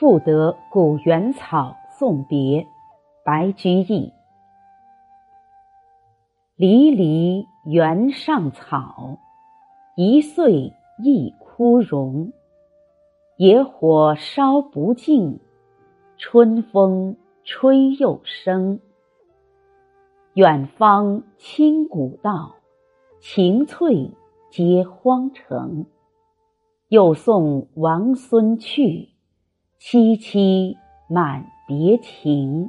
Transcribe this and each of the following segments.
赋得古原草送别，白居易。离离原上草，一岁一枯荣。野火烧不尽，春风吹又生。远芳侵古道，晴翠接荒城。又送王孙去，萋萋满别情。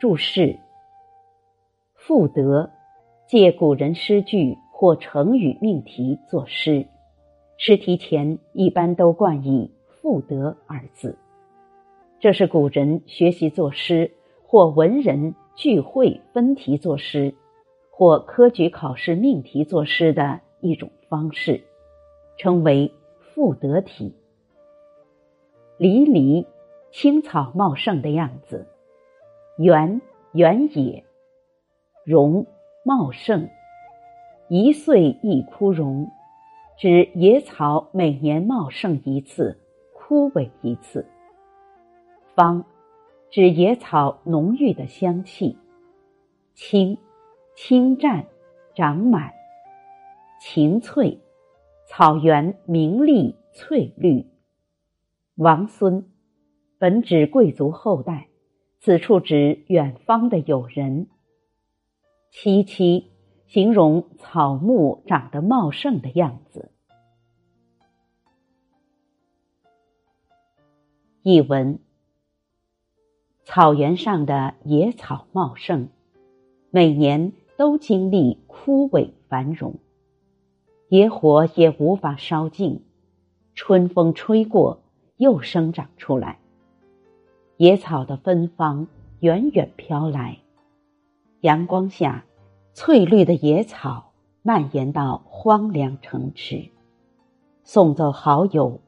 注释：赋得，借古人诗句或成语命题作诗，诗题前一般都冠以“赋得”二字。这是古人学习作诗，或文人聚会分题作诗，或科举考试命题作诗的一种。方式称为赋得体。离离，青草茂盛的样子；原原野，荣茂盛。一岁一枯荣，指野草每年茂盛一次，枯萎一次。芳，指野草浓郁的香气。青，青湛，长满。晴翠，草原明丽翠绿。王孙，本指贵族后代，此处指远方的友人。萋萋，形容草木长得茂盛的样子。译文：草原上的野草茂盛，每年都经历枯萎繁荣。野火也无法烧尽，春风吹过，又生长出来。野草的芬芳远远飘来，阳光下，翠绿的野草蔓延到荒凉城池。送走好友，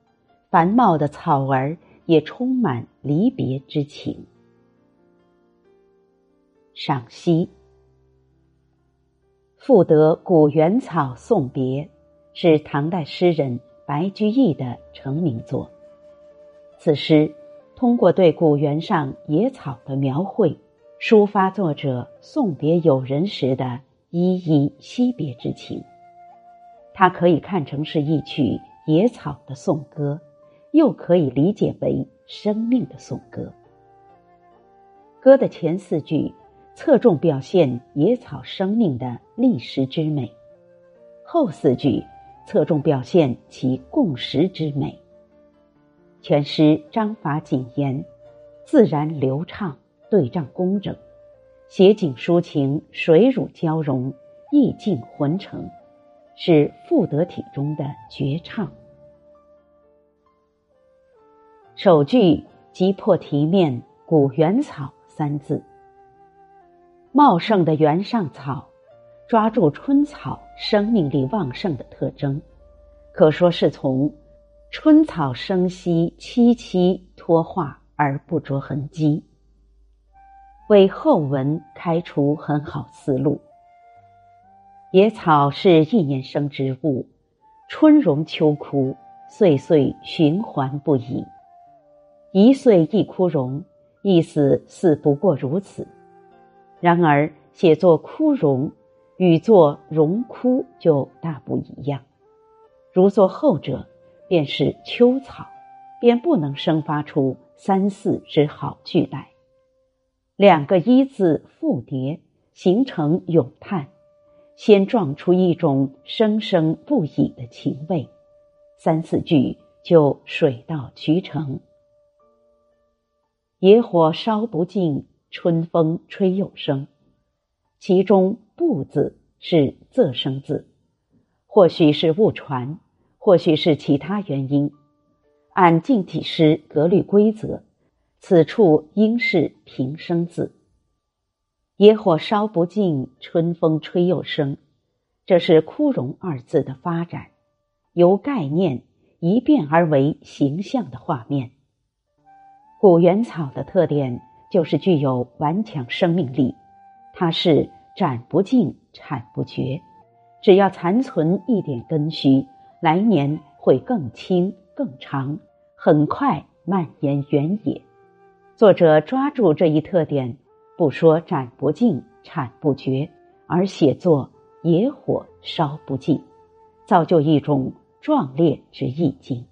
繁茂的草儿也充满离别之情。赏析：赋得古原草送别。是唐代诗人白居易的成名作。此诗通过对古原上野草的描绘，抒发作者送别友人时的依依惜别之情。它可以看成是一曲野草的颂歌，又可以理解为生命的颂歌。歌的前四句侧重表现野草生命的历史之美，后四句。侧重表现其共识之美。全诗章法谨严，自然流畅，对仗工整，写景抒情，水乳交融，意境浑成，是赋得体中的绝唱。首句即破题面“古原草”三字，茂盛的原上草。抓住春草生命力旺盛的特征，可说是从春草生息萋萋脱化而不着痕迹，为后文开出很好思路。野草是一年生植物，春荣秋枯，岁岁循环不已。一岁一枯荣，意思似不过如此。然而写作枯荣。与作荣枯就大不一样，如作后者，便是秋草，便不能生发出三四只好句来。两个一字复叠，形成咏叹，先撞出一种生生不已的情味，三四句就水到渠成。野火烧不尽，春风吹又生，其中。不字是仄声字，或许是误传，或许是其他原因。按近体诗格律规则，此处应是平声字。野火烧不尽，春风吹又生，这是枯荣二字的发展，由概念一变而为形象的画面。古原草的特点就是具有顽强生命力，它是。斩不尽，铲不绝，只要残存一点根须，来年会更青更长，很快蔓延原野。作者抓住这一特点，不说斩不尽、铲不绝，而写作野火烧不尽，造就一种壮烈之意境。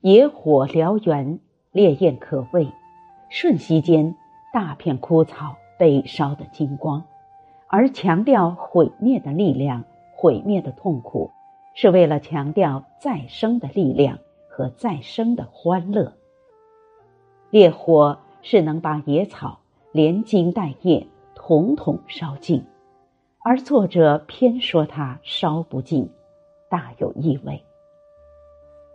野火燎原，烈焰可畏，瞬息间，大片枯草被烧得精光。而强调毁灭的力量、毁灭的痛苦，是为了强调再生的力量和再生的欢乐。烈火是能把野草连茎带叶统统烧尽，而作者偏说它烧不尽，大有意味。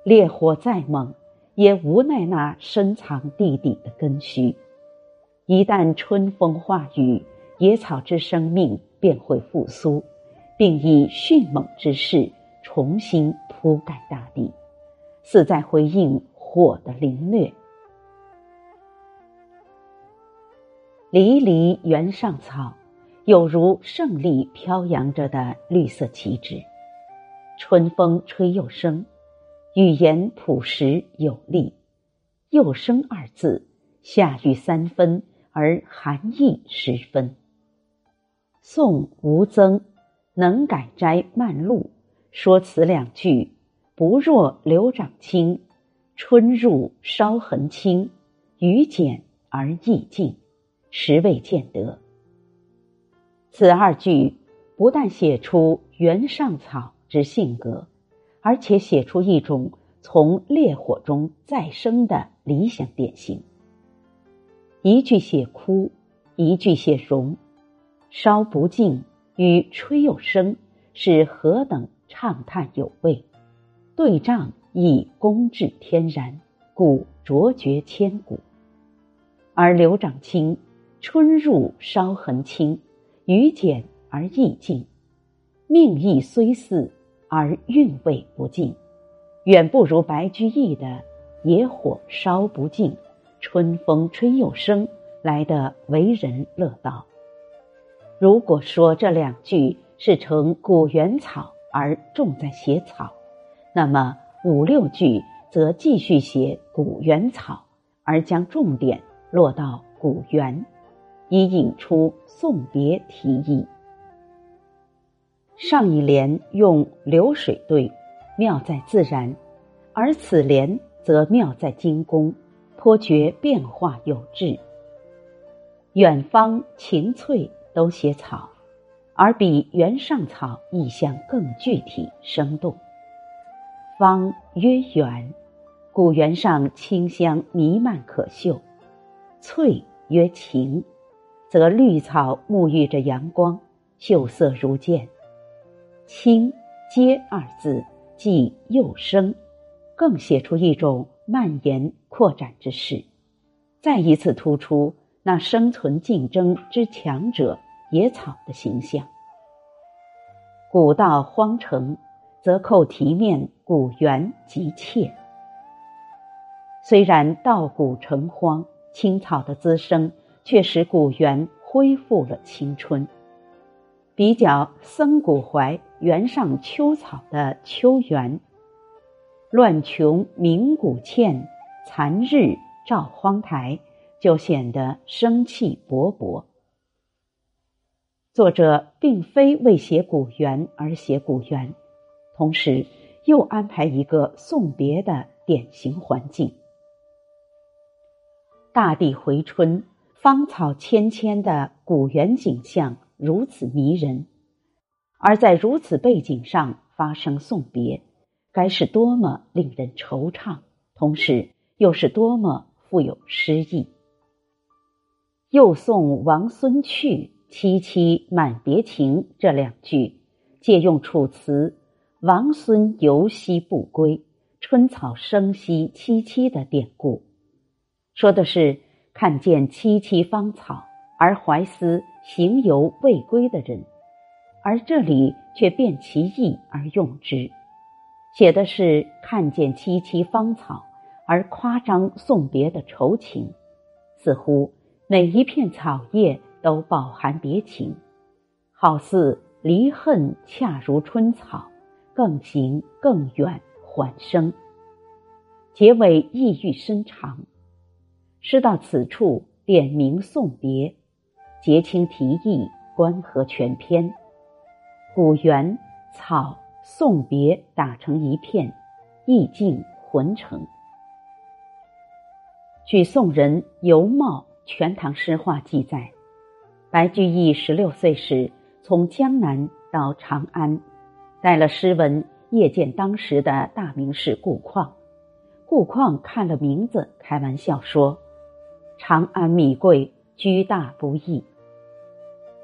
烈火再猛，也无奈那深藏地底的根须，一旦春风化雨。野草之生命便会复苏，并以迅猛之势重新铺盖大地，似在回应火的凌虐。离离原上草，有如胜利飘扬着的绿色旗帜。春风吹又生，语言朴实有力。又生二字，下雨三分，而含义十分。宋吴曾能改斋漫录说此两句，不若柳长青“春入烧痕清，雨减而意静”，实未见得。此二句不但写出原上草之性格，而且写出一种从烈火中再生的理想典型。一句写枯，一句写荣。烧不尽与吹又生是何等畅叹有味，对仗亦工致天然，故卓绝千古。而刘长卿“春入烧痕清，雨减而意静”，命意虽似，而韵味不尽，远不如白居易的“野火烧不尽，春风吹又生”来的为人乐道。如果说这两句是成古原草而重在写草，那么五六句则继续写古原草，而将重点落到古原，以引出送别题意。上一联用流水对，妙在自然；而此联则妙在精工，颇觉变化有致。远方晴翠。都写草，而比原上草意象更具体生动。方曰远，古原上清香弥漫可嗅；翠曰晴，则绿草沐浴着阳光，秀色如见。清接二字即又生，更写出一种蔓延扩展之势，再一次突出。那生存竞争之强者野草的形象。古道荒城，则扣题面古原及切。虽然稻谷成荒，青草的滋生却使古原恢复了青春。比较僧古怀原上秋草的秋园，乱琼鸣古堑，残日照荒台。就显得生气勃勃。作者并非为写古原而写古原，同时又安排一个送别的典型环境。大地回春、芳草芊芊的古原景象如此迷人，而在如此背景上发生送别，该是多么令人惆怅，同时又是多么富有诗意。又送王孙去，萋萋满别情。这两句借用楚辞“王孙犹兮不归，春草生兮萋萋”的典故，说的是看见萋萋芳草而怀思行游未归的人，而这里却变其意而用之，写的是看见萋萋芳草而夸张送别的愁情，似乎。每一片草叶都饱含别情，好似离恨恰如春草，更行更远还生。结尾意欲深长。诗到此处点名送别，结清题意，关合全篇。古原草送别打成一片，意境浑成。据宋人尤茂《全唐诗话》记载，白居易十六岁时从江南到长安，带了诗文谒见当时的大名士顾况。顾况看了名字，开玩笑说：“长安米贵，居大不易。”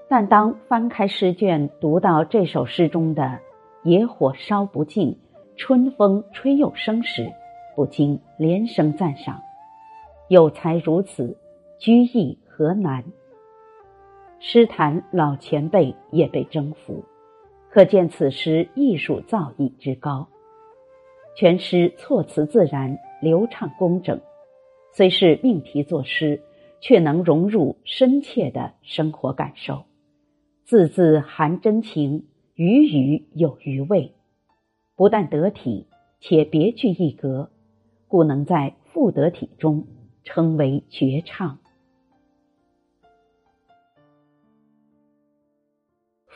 但当翻开诗卷，读到这首诗中的“野火烧不尽，春风吹又生”时，不禁连声赞赏。有才如此，居易何难？诗坛老前辈也被征服，可见此诗艺术造诣之高。全诗措辞自然、流畅工整，虽是命题作诗，却能融入深切的生活感受，字字含真情，语语有余味，不但得体，且别具一格，故能在赋得体中。称为绝唱。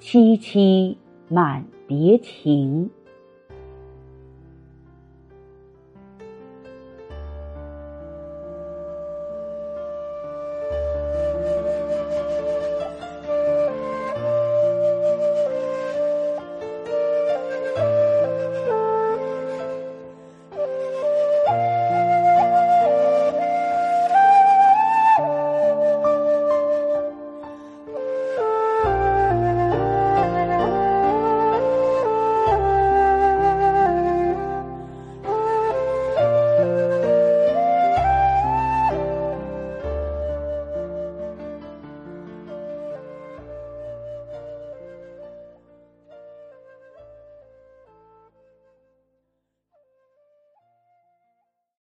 萋萋满别情。